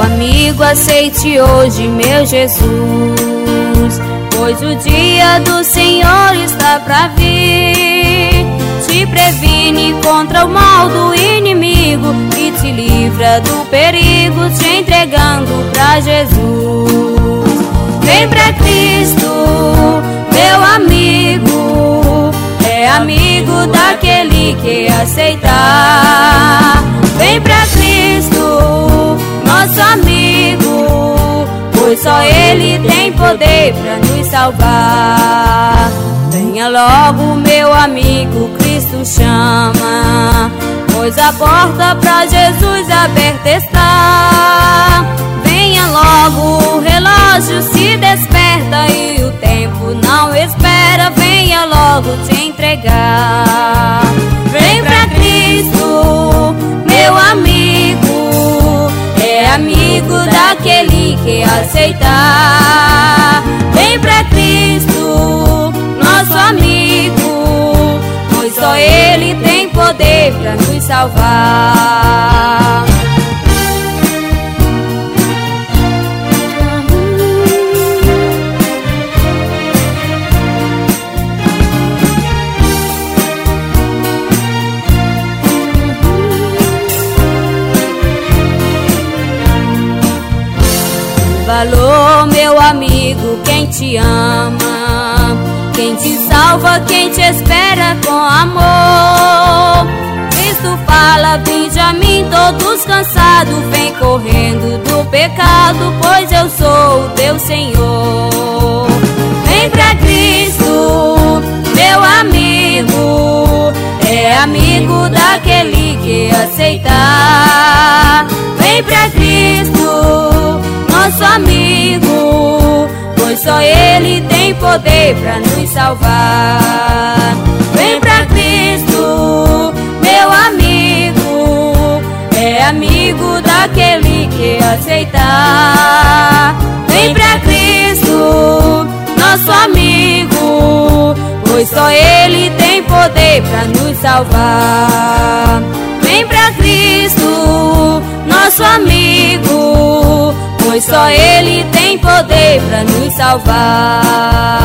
amigo, aceite hoje, meu Jesus. Pois o dia do Senhor está pra vir. Te previne contra o mal do inimigo e te livra do perigo, te entregando pra Jesus. Vem pra Cristo, meu amigo. É amigo daquele que aceitar. Vem pra Cristo, só Ele tem poder pra nos salvar. Venha logo, meu amigo, Cristo chama. Pois a porta pra Jesus aberta está. Venha logo, o relógio se desperta e o tempo não espera. Venha logo te entregar. Vem pra Cristo, meu amigo. É amigo daquele que aceitar. Vem pra Cristo, nosso amigo. Pois só Ele tem poder pra nos salvar. Valor, meu amigo, quem te ama, quem te salva, quem te espera com amor. Cristo fala, vinde a mim, todos cansados, vem correndo do pecado, pois eu sou o teu Senhor. Vem pra Cristo, meu amigo, é amigo daquele que aceitar. Vem pra Cristo, só Ele tem poder pra nos salvar. Vem pra Cristo, meu amigo, é amigo daquele que aceitar. Vem pra Cristo, nosso amigo, pois só Ele tem poder pra nos salvar. Vem pra Cristo, nosso amigo, pois só Ele tem poder pra nos salvar.